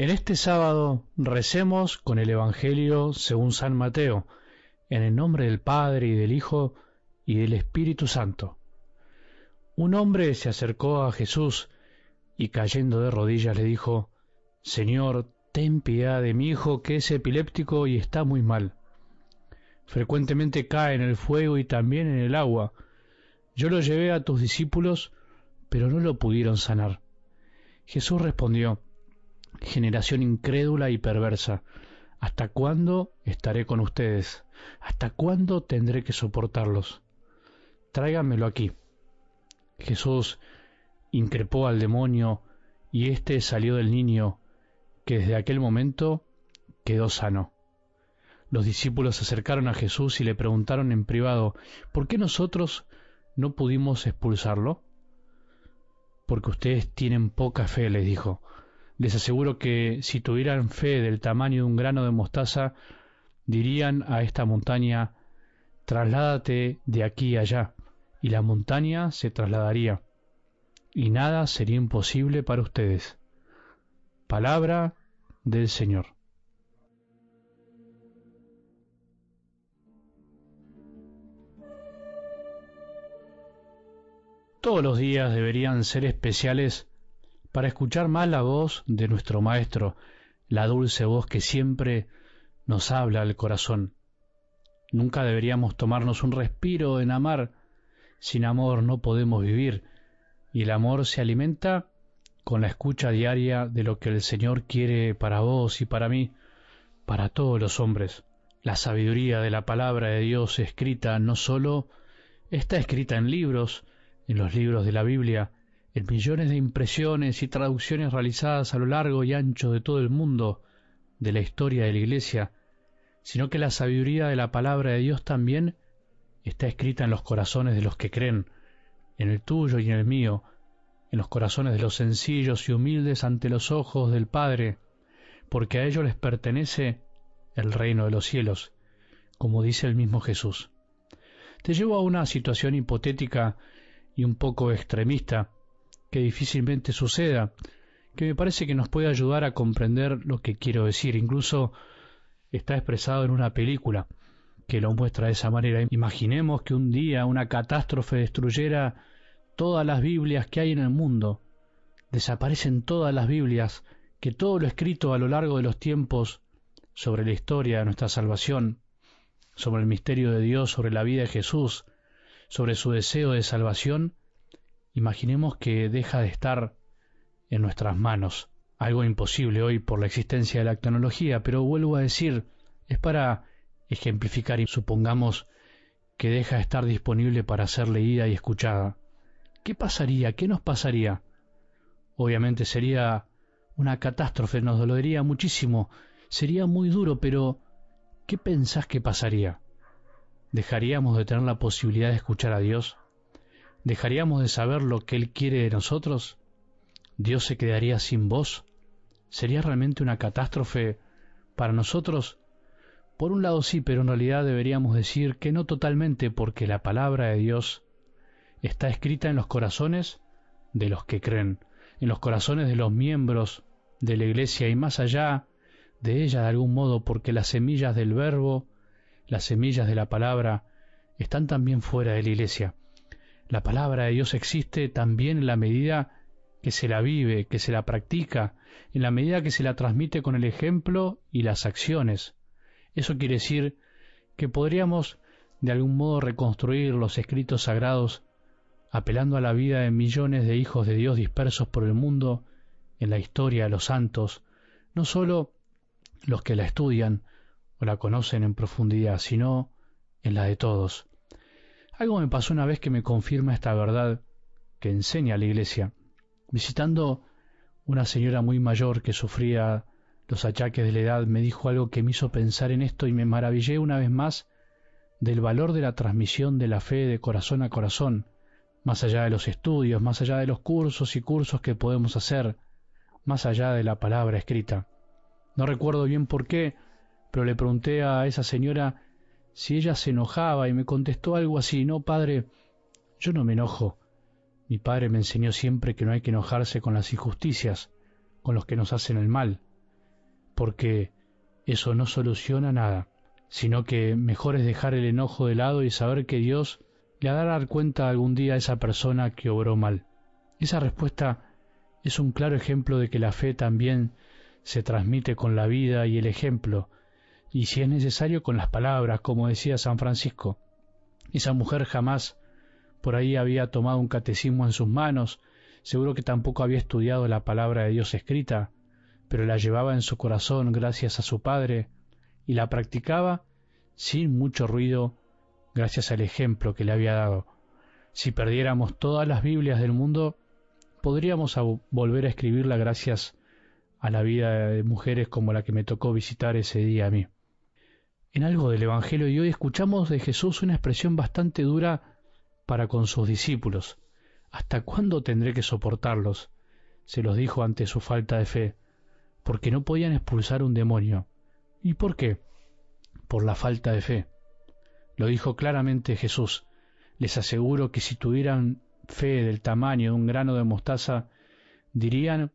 En este sábado recemos con el Evangelio según San Mateo, en el nombre del Padre y del Hijo y del Espíritu Santo. Un hombre se acercó a Jesús y cayendo de rodillas le dijo, Señor, ten piedad de mi hijo que es epiléptico y está muy mal. Frecuentemente cae en el fuego y también en el agua. Yo lo llevé a tus discípulos, pero no lo pudieron sanar. Jesús respondió, generación incrédula y perversa. ¿Hasta cuándo estaré con ustedes? ¿Hasta cuándo tendré que soportarlos? Tráiganmelo aquí. Jesús increpó al demonio y éste salió del niño, que desde aquel momento quedó sano. Los discípulos se acercaron a Jesús y le preguntaron en privado, ¿por qué nosotros no pudimos expulsarlo? Porque ustedes tienen poca fe, les dijo. Les aseguro que si tuvieran fe del tamaño de un grano de mostaza, dirían a esta montaña, trasládate de aquí allá, y la montaña se trasladaría, y nada sería imposible para ustedes. Palabra del Señor. Todos los días deberían ser especiales para escuchar más la voz de nuestro Maestro, la dulce voz que siempre nos habla al corazón. Nunca deberíamos tomarnos un respiro en amar. Sin amor no podemos vivir, y el amor se alimenta con la escucha diaria de lo que el Señor quiere para vos y para mí, para todos los hombres. La sabiduría de la palabra de Dios escrita no sólo está escrita en libros, en los libros de la Biblia, en millones de impresiones y traducciones realizadas a lo largo y ancho de todo el mundo de la historia de la Iglesia, sino que la sabiduría de la palabra de Dios también está escrita en los corazones de los que creen, en el tuyo y en el mío, en los corazones de los sencillos y humildes ante los ojos del Padre, porque a ellos les pertenece el reino de los cielos, como dice el mismo Jesús. Te llevo a una situación hipotética y un poco extremista, que difícilmente suceda, que me parece que nos puede ayudar a comprender lo que quiero decir. Incluso está expresado en una película que lo muestra de esa manera. Imaginemos que un día una catástrofe destruyera todas las Biblias que hay en el mundo. Desaparecen todas las Biblias, que todo lo escrito a lo largo de los tiempos sobre la historia de nuestra salvación, sobre el misterio de Dios, sobre la vida de Jesús, sobre su deseo de salvación, imaginemos que deja de estar en nuestras manos. Algo imposible hoy por la existencia de la tecnología, pero vuelvo a decir, es para ejemplificar y supongamos que deja de estar disponible para ser leída y escuchada. ¿Qué pasaría? ¿Qué nos pasaría? Obviamente sería una catástrofe, nos dolería muchísimo, sería muy duro, pero ¿qué pensás que pasaría? ¿Dejaríamos de tener la posibilidad de escuchar a Dios? ¿Dejaríamos de saber lo que Él quiere de nosotros? ¿Dios se quedaría sin voz? ¿Sería realmente una catástrofe para nosotros? Por un lado sí, pero en realidad deberíamos decir que no totalmente porque la palabra de Dios está escrita en los corazones de los que creen, en los corazones de los miembros de la iglesia y más allá de ella de algún modo porque las semillas del verbo, las semillas de la palabra, están también fuera de la iglesia. La palabra de Dios existe también en la medida que se la vive, que se la practica, en la medida que se la transmite con el ejemplo y las acciones. Eso quiere decir que podríamos de algún modo reconstruir los escritos sagrados apelando a la vida de millones de hijos de Dios dispersos por el mundo en la historia de los santos, no sólo los que la estudian o la conocen en profundidad, sino en la de todos. Algo me pasó una vez que me confirma esta verdad que enseña la Iglesia. Visitando una señora muy mayor que sufría los achaques de la edad, me dijo algo que me hizo pensar en esto y me maravillé una vez más del valor de la transmisión de la fe de corazón a corazón, más allá de los estudios, más allá de los cursos y cursos que podemos hacer, más allá de la palabra escrita. No recuerdo bien por qué, pero le pregunté a esa señora si ella se enojaba y me contestó algo así, no, padre, yo no me enojo. Mi padre me enseñó siempre que no hay que enojarse con las injusticias, con los que nos hacen el mal. porque eso no soluciona nada, sino que mejor es dejar el enojo de lado y saber que Dios le hará dar cuenta algún día a esa persona que obró mal. Esa respuesta es un claro ejemplo de que la fe también se transmite con la vida y el ejemplo, y si es necesario con las palabras, como decía San Francisco. Esa mujer jamás por ahí había tomado un catecismo en sus manos, seguro que tampoco había estudiado la palabra de Dios escrita, pero la llevaba en su corazón gracias a su Padre, y la practicaba sin mucho ruido gracias al ejemplo que le había dado. Si perdiéramos todas las Biblias del mundo, podríamos volver a escribirla gracias a la vida de mujeres como la que me tocó visitar ese día a mí. En algo del Evangelio de hoy escuchamos de Jesús una expresión bastante dura para con sus discípulos. ¿Hasta cuándo tendré que soportarlos? se los dijo ante su falta de fe, porque no podían expulsar un demonio. ¿Y por qué? Por la falta de fe. Lo dijo claramente Jesús. Les aseguro que si tuvieran fe del tamaño de un grano de mostaza, dirían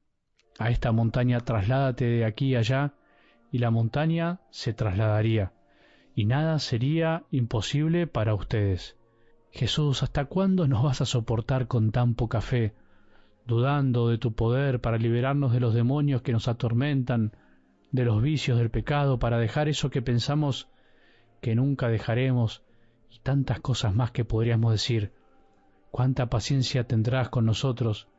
a esta montaña trasládate de aquí allá, y la montaña se trasladaría, y nada sería imposible para ustedes. Jesús, ¿hasta cuándo nos vas a soportar con tan poca fe, dudando de tu poder para liberarnos de los demonios que nos atormentan, de los vicios del pecado, para dejar eso que pensamos que nunca dejaremos, y tantas cosas más que podríamos decir? cuánta paciencia tendrás con nosotros,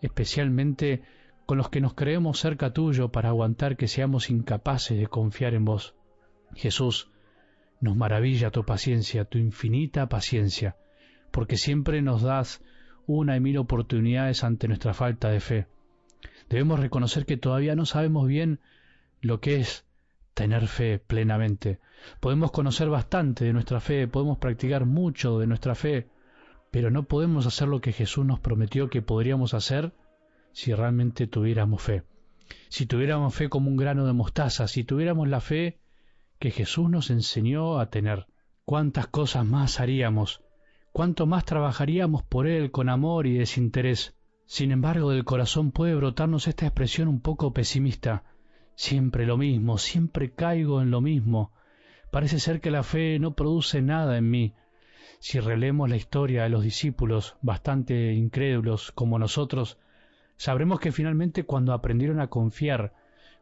especialmente con los que nos creemos cerca tuyo para aguantar que seamos incapaces de confiar en vos. Jesús, nos maravilla tu paciencia, tu infinita paciencia, porque siempre nos das una y mil oportunidades ante nuestra falta de fe. Debemos reconocer que todavía no sabemos bien lo que es tener fe plenamente. Podemos conocer bastante de nuestra fe, podemos practicar mucho de nuestra fe, pero no podemos hacer lo que Jesús nos prometió que podríamos hacer si realmente tuviéramos fe. Si tuviéramos fe como un grano de mostaza, si tuviéramos la fe que Jesús nos enseñó a tener, cuántas cosas más haríamos, cuánto más trabajaríamos por Él con amor y desinterés. Sin embargo, del corazón puede brotarnos esta expresión un poco pesimista. Siempre lo mismo, siempre caigo en lo mismo. Parece ser que la fe no produce nada en mí, si relemos la historia de los discípulos, bastante incrédulos como nosotros, sabremos que finalmente cuando aprendieron a confiar,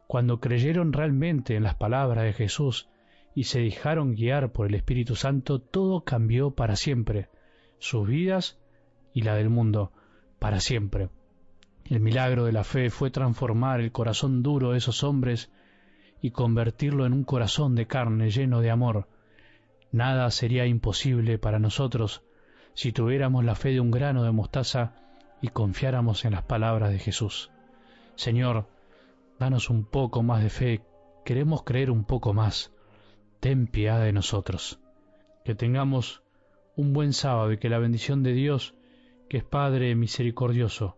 cuando creyeron realmente en las palabras de Jesús y se dejaron guiar por el Espíritu Santo, todo cambió para siempre, sus vidas y la del mundo, para siempre. El milagro de la fe fue transformar el corazón duro de esos hombres y convertirlo en un corazón de carne lleno de amor, Nada sería imposible para nosotros si tuviéramos la fe de un grano de mostaza y confiáramos en las palabras de Jesús. Señor, danos un poco más de fe, queremos creer un poco más. Ten piedad de nosotros. Que tengamos un buen sábado y que la bendición de Dios, que es Padre misericordioso,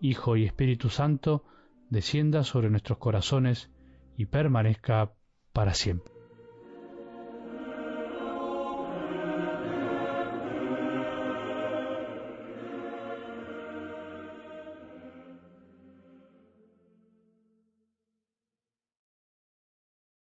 Hijo y Espíritu Santo, descienda sobre nuestros corazones y permanezca para siempre.